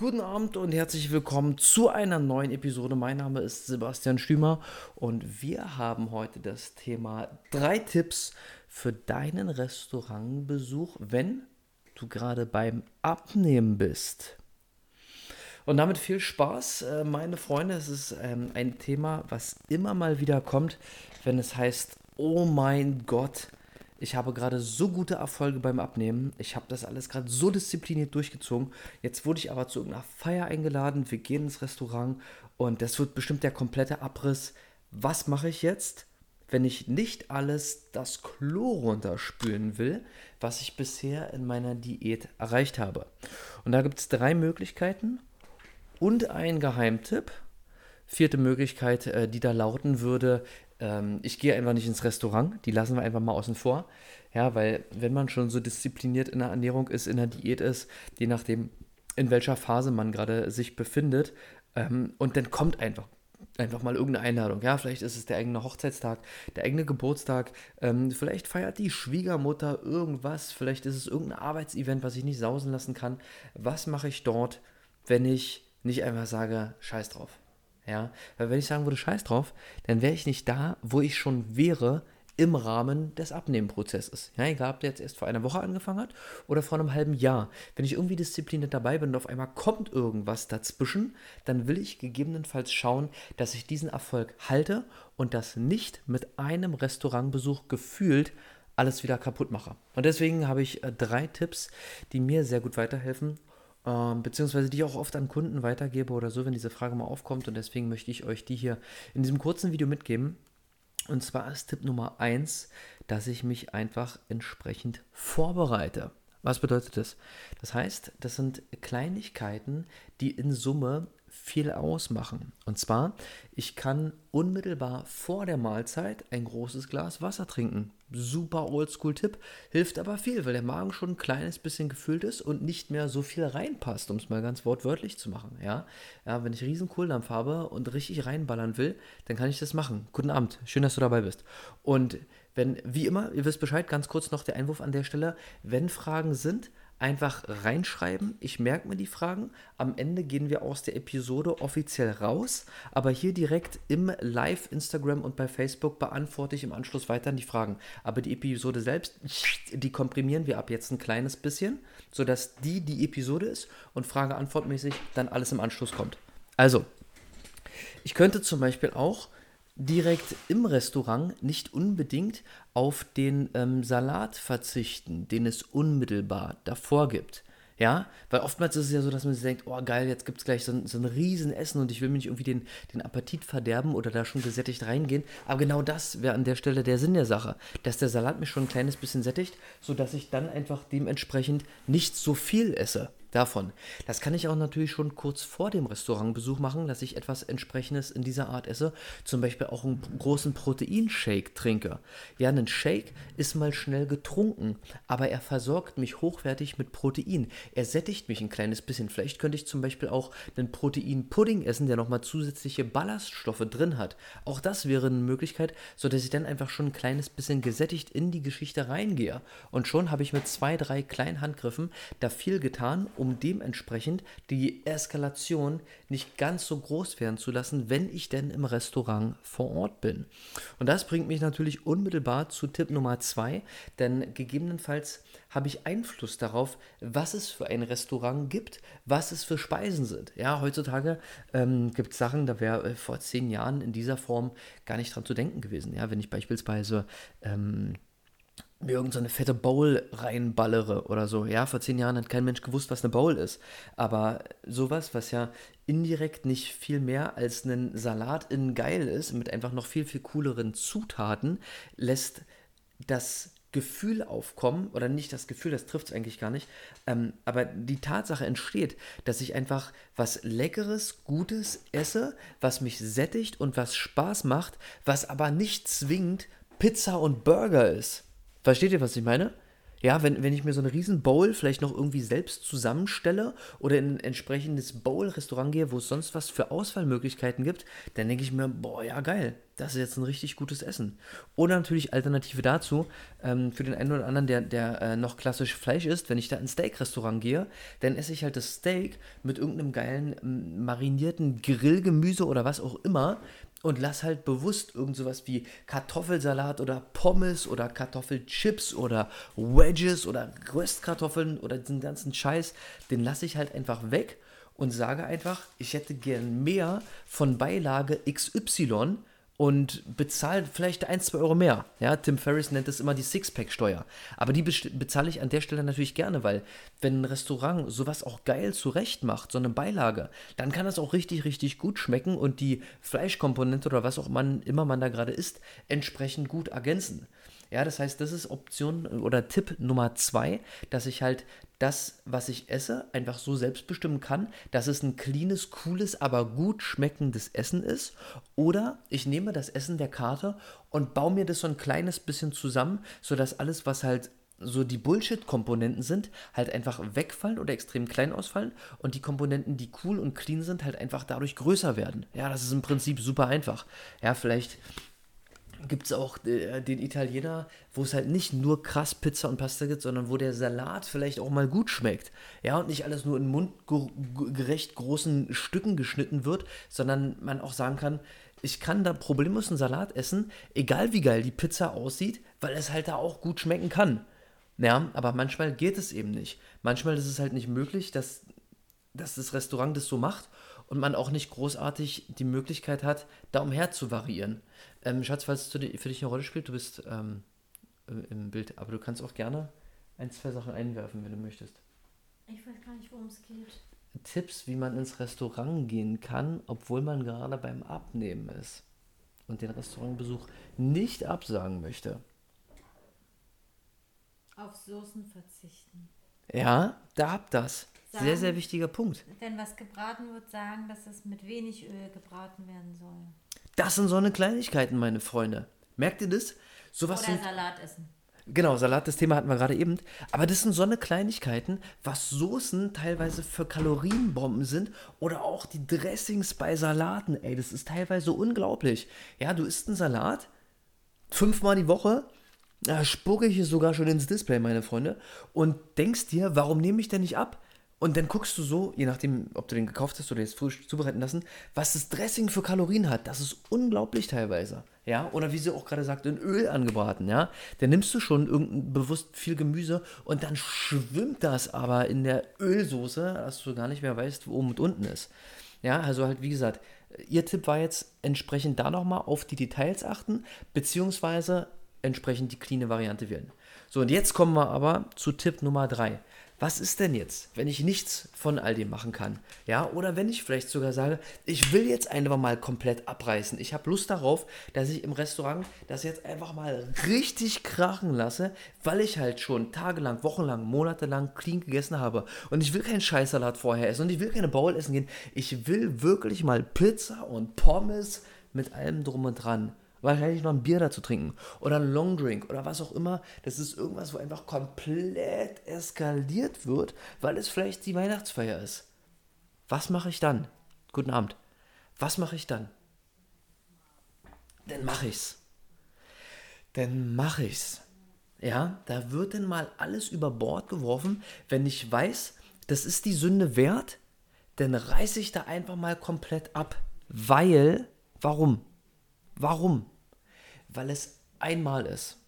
Guten Abend und herzlich willkommen zu einer neuen Episode. Mein Name ist Sebastian Stümer und wir haben heute das Thema drei Tipps für deinen Restaurantbesuch, wenn du gerade beim Abnehmen bist. Und damit viel Spaß, äh, meine Freunde. Es ist ähm, ein Thema, was immer mal wieder kommt, wenn es heißt, oh mein Gott, ich habe gerade so gute Erfolge beim Abnehmen. Ich habe das alles gerade so diszipliniert durchgezogen. Jetzt wurde ich aber zu irgendeiner Feier eingeladen. Wir gehen ins Restaurant und das wird bestimmt der komplette Abriss. Was mache ich jetzt, wenn ich nicht alles das Klo runterspülen will, was ich bisher in meiner Diät erreicht habe? Und da gibt es drei Möglichkeiten und einen Geheimtipp. Vierte Möglichkeit, äh, die da lauten würde, ähm, ich gehe einfach nicht ins Restaurant, die lassen wir einfach mal außen vor. Ja, weil wenn man schon so diszipliniert in der Ernährung ist, in der Diät ist, je nachdem, in welcher Phase man gerade sich befindet, ähm, und dann kommt einfach einfach mal irgendeine Einladung. Ja, vielleicht ist es der eigene Hochzeitstag, der eigene Geburtstag, ähm, vielleicht feiert die Schwiegermutter irgendwas, vielleicht ist es irgendein Arbeitsevent, was ich nicht sausen lassen kann. Was mache ich dort, wenn ich nicht einfach sage, scheiß drauf? Ja, weil wenn ich sagen würde, scheiß drauf, dann wäre ich nicht da, wo ich schon wäre im Rahmen des Abnehmenprozesses. Ja, egal, ob der jetzt erst vor einer Woche angefangen hat oder vor einem halben Jahr. Wenn ich irgendwie diszipliniert dabei bin und auf einmal kommt irgendwas dazwischen, dann will ich gegebenenfalls schauen, dass ich diesen Erfolg halte und das nicht mit einem Restaurantbesuch gefühlt alles wieder kaputt mache. Und deswegen habe ich äh, drei Tipps, die mir sehr gut weiterhelfen ähm, beziehungsweise die ich auch oft an Kunden weitergebe oder so, wenn diese Frage mal aufkommt. Und deswegen möchte ich euch die hier in diesem kurzen Video mitgeben. Und zwar ist Tipp Nummer 1, dass ich mich einfach entsprechend vorbereite. Was bedeutet das? Das heißt, das sind Kleinigkeiten, die in Summe viel ausmachen. Und zwar, ich kann unmittelbar vor der Mahlzeit ein großes Glas Wasser trinken. Super Oldschool-Tipp, hilft aber viel, weil der Magen schon ein kleines bisschen gefüllt ist und nicht mehr so viel reinpasst, um es mal ganz wortwörtlich zu machen. Ja? ja, wenn ich riesen Kohldampf habe und richtig reinballern will, dann kann ich das machen. Guten Abend, schön, dass du dabei bist. Und wenn, wie immer, ihr wisst Bescheid, ganz kurz noch der Einwurf an der Stelle, wenn Fragen sind, einfach reinschreiben. Ich merke mir die Fragen. Am Ende gehen wir aus der Episode offiziell raus. Aber hier direkt im Live, Instagram und bei Facebook beantworte ich im Anschluss weiter die Fragen. Aber die Episode selbst, die komprimieren wir ab jetzt ein kleines bisschen, sodass die die Episode ist und Frage-Antwort-mäßig dann alles im Anschluss kommt. Also, ich könnte zum Beispiel auch direkt im Restaurant nicht unbedingt auf den ähm, Salat verzichten, den es unmittelbar davor gibt. Ja, weil oftmals ist es ja so, dass man sich denkt, oh geil, jetzt gibt es gleich so ein, so ein Riesenessen und ich will mir nicht irgendwie den, den Appetit verderben oder da schon gesättigt reingehen. Aber genau das wäre an der Stelle der Sinn der Sache, dass der Salat mich schon ein kleines bisschen sättigt, sodass ich dann einfach dementsprechend nicht so viel esse davon. Das kann ich auch natürlich schon kurz vor dem Restaurantbesuch machen, dass ich etwas entsprechendes in dieser Art esse. Zum Beispiel auch einen großen Proteinshake trinke. Ja, ein Shake ist mal schnell getrunken, aber er versorgt mich hochwertig mit Protein. Er sättigt mich ein kleines bisschen. Vielleicht könnte ich zum Beispiel auch einen Proteinpudding essen, der nochmal zusätzliche Ballaststoffe drin hat. Auch das wäre eine Möglichkeit, sodass ich dann einfach schon ein kleines bisschen gesättigt in die Geschichte reingehe. Und schon habe ich mit zwei, drei kleinen Handgriffen da viel getan um dementsprechend die Eskalation nicht ganz so groß werden zu lassen, wenn ich denn im Restaurant vor Ort bin. Und das bringt mich natürlich unmittelbar zu Tipp Nummer zwei, denn gegebenenfalls habe ich Einfluss darauf, was es für ein Restaurant gibt, was es für Speisen sind. Ja, heutzutage ähm, gibt es Sachen, da wäre äh, vor zehn Jahren in dieser Form gar nicht dran zu denken gewesen. Ja, wenn ich beispielsweise ähm, mir irgendeine so fette Bowl reinballere oder so. Ja, vor zehn Jahren hat kein Mensch gewusst, was eine Bowl ist. Aber sowas, was ja indirekt nicht viel mehr als ein Salat in geil ist, mit einfach noch viel, viel cooleren Zutaten, lässt das Gefühl aufkommen, oder nicht das Gefühl, das trifft es eigentlich gar nicht, ähm, aber die Tatsache entsteht, dass ich einfach was Leckeres, Gutes esse, was mich sättigt und was Spaß macht, was aber nicht zwingend Pizza und Burger ist. Versteht ihr, was ich meine? Ja, wenn, wenn ich mir so eine riesen Bowl vielleicht noch irgendwie selbst zusammenstelle oder in ein entsprechendes Bowl-Restaurant gehe, wo es sonst was für Auswahlmöglichkeiten gibt, dann denke ich mir, boah, ja geil, das ist jetzt ein richtig gutes Essen. Oder natürlich Alternative dazu, ähm, für den einen oder anderen, der, der äh, noch klassisch Fleisch isst, wenn ich da ins Steak-Restaurant gehe, dann esse ich halt das Steak mit irgendeinem geilen marinierten Grillgemüse oder was auch immer und lass halt bewusst irgend sowas wie Kartoffelsalat oder Pommes oder Kartoffelchips oder Wedges oder Röstkartoffeln oder diesen ganzen Scheiß, den lasse ich halt einfach weg und sage einfach, ich hätte gern mehr von Beilage XY und bezahlt vielleicht ein, zwei Euro mehr. Ja, Tim Ferriss nennt das immer die Sixpack-Steuer. Aber die bezahle ich an der Stelle natürlich gerne, weil wenn ein Restaurant sowas auch geil zurecht macht, so eine Beilage, dann kann das auch richtig, richtig gut schmecken und die Fleischkomponente oder was auch man, immer man da gerade isst, entsprechend gut ergänzen. Ja, das heißt, das ist Option oder Tipp Nummer zwei, dass ich halt das, was ich esse, einfach so selbst bestimmen kann, dass es ein cleanes, cooles, aber gut schmeckendes Essen ist. Oder ich nehme das Essen der Karte und baue mir das so ein kleines bisschen zusammen, sodass alles, was halt so die Bullshit-Komponenten sind, halt einfach wegfallen oder extrem klein ausfallen und die Komponenten, die cool und clean sind, halt einfach dadurch größer werden. Ja, das ist im Prinzip super einfach. Ja, vielleicht gibt es auch äh, den Italiener, wo es halt nicht nur krass Pizza und Pasta gibt, sondern wo der Salat vielleicht auch mal gut schmeckt. Ja, und nicht alles nur in mundgerecht großen Stücken geschnitten wird, sondern man auch sagen kann, ich kann da problemlos einen Salat essen, egal wie geil die Pizza aussieht, weil es halt da auch gut schmecken kann. Ja, aber manchmal geht es eben nicht. Manchmal ist es halt nicht möglich, dass, dass das Restaurant das so macht und man auch nicht großartig die Möglichkeit hat, da umher zu variieren. Ähm, Schatz, falls es für dich eine Rolle spielt, du bist ähm, im Bild, aber du kannst auch gerne ein, zwei Sachen einwerfen, wenn du möchtest. Ich weiß gar nicht, worum es geht. Tipps, wie man ins Restaurant gehen kann, obwohl man gerade beim Abnehmen ist und den Restaurantbesuch nicht absagen möchte. Auf Soßen verzichten. Ja, da habt das. Sagen, sehr, sehr wichtiger Punkt. Wenn was gebraten wird, sagen, dass es mit wenig Öl gebraten werden soll. Das sind so eine Kleinigkeiten, meine Freunde. Merkt ihr das? Sowas Oder sind, Salat essen. Genau, Salat, das Thema hatten wir gerade eben. Aber das sind so eine Kleinigkeiten, was Soßen teilweise für Kalorienbomben sind oder auch die Dressings bei Salaten. Ey, das ist teilweise unglaublich. Ja, du isst einen Salat fünfmal die Woche, da spucke ich es sogar schon ins Display, meine Freunde, und denkst dir, warum nehme ich denn nicht ab? Und dann guckst du so, je nachdem, ob du den gekauft hast oder jetzt frisch zubereiten lassen, was das Dressing für Kalorien hat. Das ist unglaublich teilweise. Ja, oder wie sie auch gerade sagt, in Öl angebraten, ja. Dann nimmst du schon irgendein bewusst viel Gemüse und dann schwimmt das aber in der Ölsoße, dass du gar nicht mehr weißt, wo oben und unten ist. Ja, also halt, wie gesagt, ihr Tipp war jetzt entsprechend da nochmal auf die Details achten, beziehungsweise entsprechend die cleane Variante wählen. So, und jetzt kommen wir aber zu Tipp Nummer 3 was ist denn jetzt, wenn ich nichts von all dem machen kann? Ja, oder wenn ich vielleicht sogar sage, ich will jetzt einfach mal komplett abreißen. Ich habe Lust darauf, dass ich im Restaurant das jetzt einfach mal richtig krachen lasse, weil ich halt schon tagelang, wochenlang, monatelang clean gegessen habe. Und ich will keinen Scheißsalat vorher essen und ich will keine Bowl essen gehen. Ich will wirklich mal Pizza und Pommes mit allem drum und dran wahrscheinlich noch ein Bier dazu trinken oder ein Longdrink oder was auch immer. Das ist irgendwas, wo einfach komplett eskaliert wird, weil es vielleicht die Weihnachtsfeier ist. Was mache ich dann? Guten Abend. Was mache ich dann? Dann mache ich's. Dann mache ich's. Ja, da wird dann mal alles über Bord geworfen, wenn ich weiß, das ist die Sünde wert, dann reiße ich da einfach mal komplett ab. Weil, warum? Warum? Weil es einmal ist.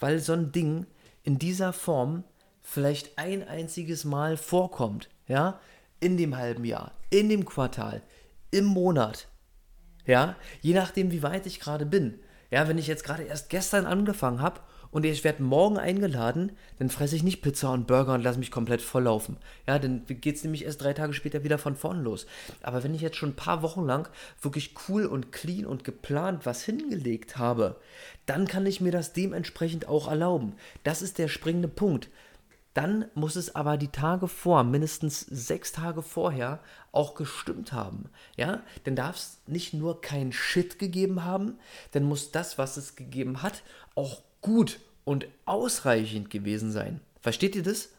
Weil so ein Ding in dieser Form vielleicht ein einziges Mal vorkommt. Ja? In dem halben Jahr, in dem Quartal, im Monat. Ja? Je nachdem, wie weit ich gerade bin. Ja, wenn ich jetzt gerade erst gestern angefangen habe und ich werde morgen eingeladen, dann fresse ich nicht Pizza und Burger und lasse mich komplett volllaufen. Ja, dann geht es nämlich erst drei Tage später wieder von vorn los. Aber wenn ich jetzt schon ein paar Wochen lang wirklich cool und clean und geplant was hingelegt habe, dann kann ich mir das dementsprechend auch erlauben. Das ist der springende Punkt. Dann muss es aber die Tage vor, mindestens sechs Tage vorher, auch gestimmt haben. Ja, dann darf es nicht nur kein Shit gegeben haben, dann muss das, was es gegeben hat, auch gut und ausreichend gewesen sein. Versteht ihr das?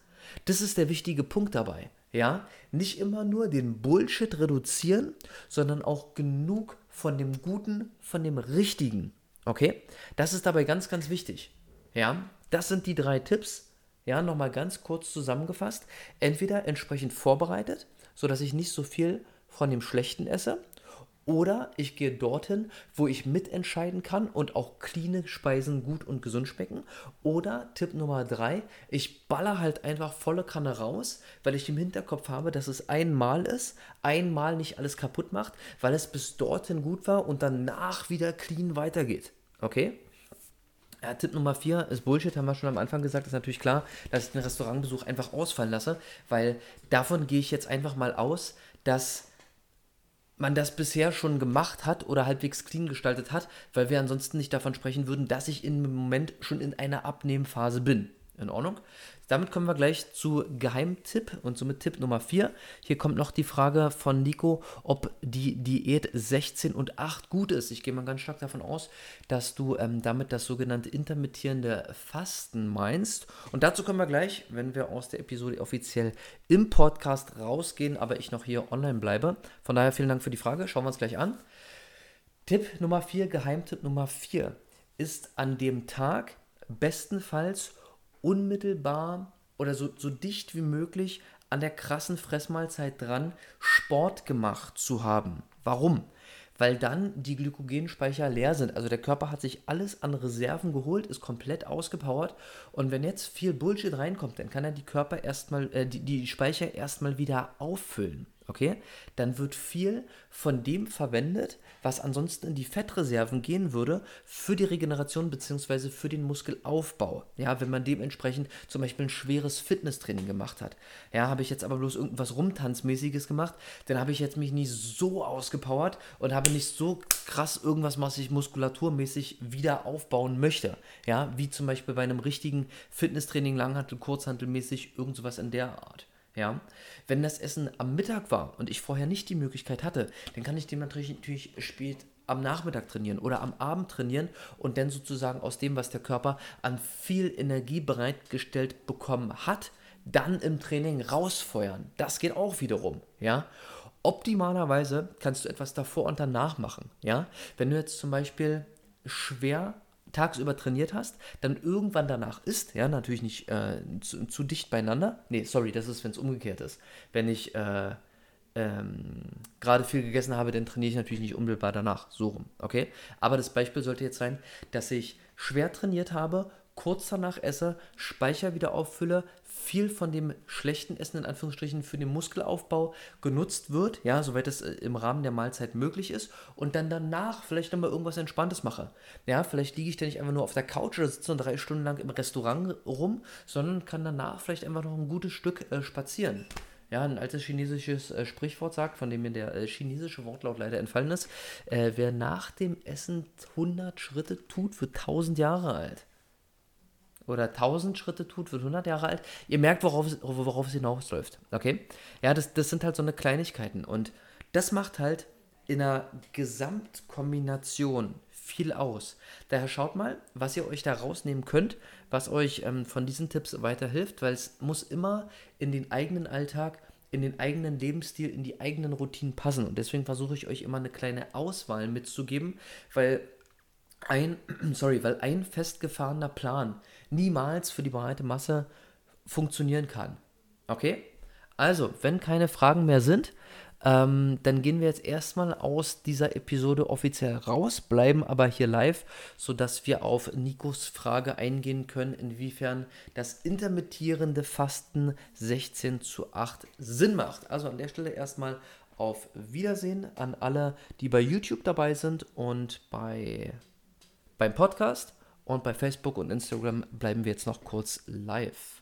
Das ist der wichtige Punkt dabei. Ja, nicht immer nur den Bullshit reduzieren, sondern auch genug von dem Guten, von dem Richtigen. Okay? Das ist dabei ganz, ganz wichtig. Ja, das sind die drei Tipps. Ja, nochmal ganz kurz zusammengefasst. Entweder entsprechend vorbereitet, sodass ich nicht so viel von dem Schlechten esse, oder ich gehe dorthin, wo ich mitentscheiden kann und auch cleane Speisen gut und gesund schmecken. Oder Tipp Nummer drei, ich baller halt einfach volle Kanne raus, weil ich im Hinterkopf habe, dass es einmal ist, einmal nicht alles kaputt macht, weil es bis dorthin gut war und danach wieder clean weitergeht. Okay? Ja, Tipp Nummer 4 ist Bullshit, haben wir schon am Anfang gesagt. Ist natürlich klar, dass ich den Restaurantbesuch einfach ausfallen lasse, weil davon gehe ich jetzt einfach mal aus, dass man das bisher schon gemacht hat oder halbwegs clean gestaltet hat, weil wir ansonsten nicht davon sprechen würden, dass ich im Moment schon in einer Abnehmphase bin. In Ordnung? Damit kommen wir gleich zu Geheimtipp und somit Tipp Nummer 4. Hier kommt noch die Frage von Nico, ob die Diät 16 und 8 gut ist. Ich gehe mal ganz stark davon aus, dass du ähm, damit das sogenannte intermittierende Fasten meinst. Und dazu kommen wir gleich, wenn wir aus der Episode offiziell im Podcast rausgehen, aber ich noch hier online bleibe. Von daher vielen Dank für die Frage. Schauen wir uns gleich an. Tipp Nummer 4, Geheimtipp Nummer 4 ist an dem Tag bestenfalls unmittelbar oder so, so dicht wie möglich an der krassen Fressmahlzeit dran, Sport gemacht zu haben. Warum? Weil dann die Glykogenspeicher leer sind. Also der Körper hat sich alles an Reserven geholt, ist komplett ausgepowert. Und wenn jetzt viel Bullshit reinkommt, dann kann er die Körper erstmal, äh, die, die Speicher erstmal wieder auffüllen okay, dann wird viel von dem verwendet, was ansonsten in die Fettreserven gehen würde, für die Regeneration bzw. für den Muskelaufbau. Ja, wenn man dementsprechend zum Beispiel ein schweres Fitnesstraining gemacht hat. Ja, habe ich jetzt aber bloß irgendwas Rumtanzmäßiges gemacht, dann habe ich jetzt mich nicht so ausgepowert und habe nicht so krass irgendwas, was ich muskulaturmäßig wieder aufbauen möchte. Ja, wie zum Beispiel bei einem richtigen Fitnesstraining, Langhantel, Kurzhantelmäßig, irgend sowas in der Art. Ja, wenn das Essen am Mittag war und ich vorher nicht die Möglichkeit hatte, dann kann ich natürlich, natürlich spät am Nachmittag trainieren oder am Abend trainieren und dann sozusagen aus dem, was der Körper an viel Energie bereitgestellt bekommen hat, dann im Training rausfeuern. Das geht auch wiederum, ja. Optimalerweise kannst du etwas davor und danach machen, ja. Wenn du jetzt zum Beispiel schwer tagsüber trainiert hast, dann irgendwann danach isst, ja, natürlich nicht äh, zu, zu, dicht beieinander. Nee, sorry, das ist, wenn es umgekehrt ist. Wenn ich äh, ähm, gerade viel gegessen habe, dann trainiere ich natürlich nicht unmittelbar danach, so rum, okay? Aber das Beispiel sollte jetzt sein, dass ich schwer trainiert habe, kurz danach esse, Speicher wieder auffülle, viel von dem schlechten Essen in Anführungsstrichen für den Muskelaufbau genutzt wird, ja, soweit es äh, im Rahmen der Mahlzeit möglich ist und dann danach vielleicht nochmal irgendwas Entspanntes mache. Ja, vielleicht liege ich dann nicht einfach nur auf der Couch oder sitze drei Stunden lang im Restaurant rum, sondern kann danach vielleicht einfach noch ein gutes Stück äh, spazieren. Ja, ein altes chinesisches äh, Sprichwort sagt, von dem mir der äh, chinesische Wortlaut leider entfallen ist, äh, wer nach dem Essen 100 Schritte tut, wird 1000 Jahre alt oder 1000 Schritte tut, wird 100 Jahre alt. Ihr merkt, worauf es, worauf es hinausläuft. Okay? Ja, das, das sind halt so eine Kleinigkeiten. Und das macht halt in einer Gesamtkombination viel aus. Daher schaut mal, was ihr euch da rausnehmen könnt, was euch ähm, von diesen Tipps weiterhilft, weil es muss immer in den eigenen Alltag, in den eigenen Lebensstil, in die eigenen Routinen passen. Und deswegen versuche ich euch immer eine kleine Auswahl mitzugeben, weil ein, sorry, weil ein festgefahrener Plan niemals für die breite Masse funktionieren kann. Okay? Also, wenn keine Fragen mehr sind, ähm, dann gehen wir jetzt erstmal aus dieser Episode offiziell raus, bleiben aber hier live, sodass wir auf Nikos Frage eingehen können, inwiefern das intermittierende Fasten 16 zu 8 Sinn macht. Also an der Stelle erstmal auf Wiedersehen an alle, die bei YouTube dabei sind und bei, beim Podcast. Und bei Facebook und Instagram bleiben wir jetzt noch kurz live.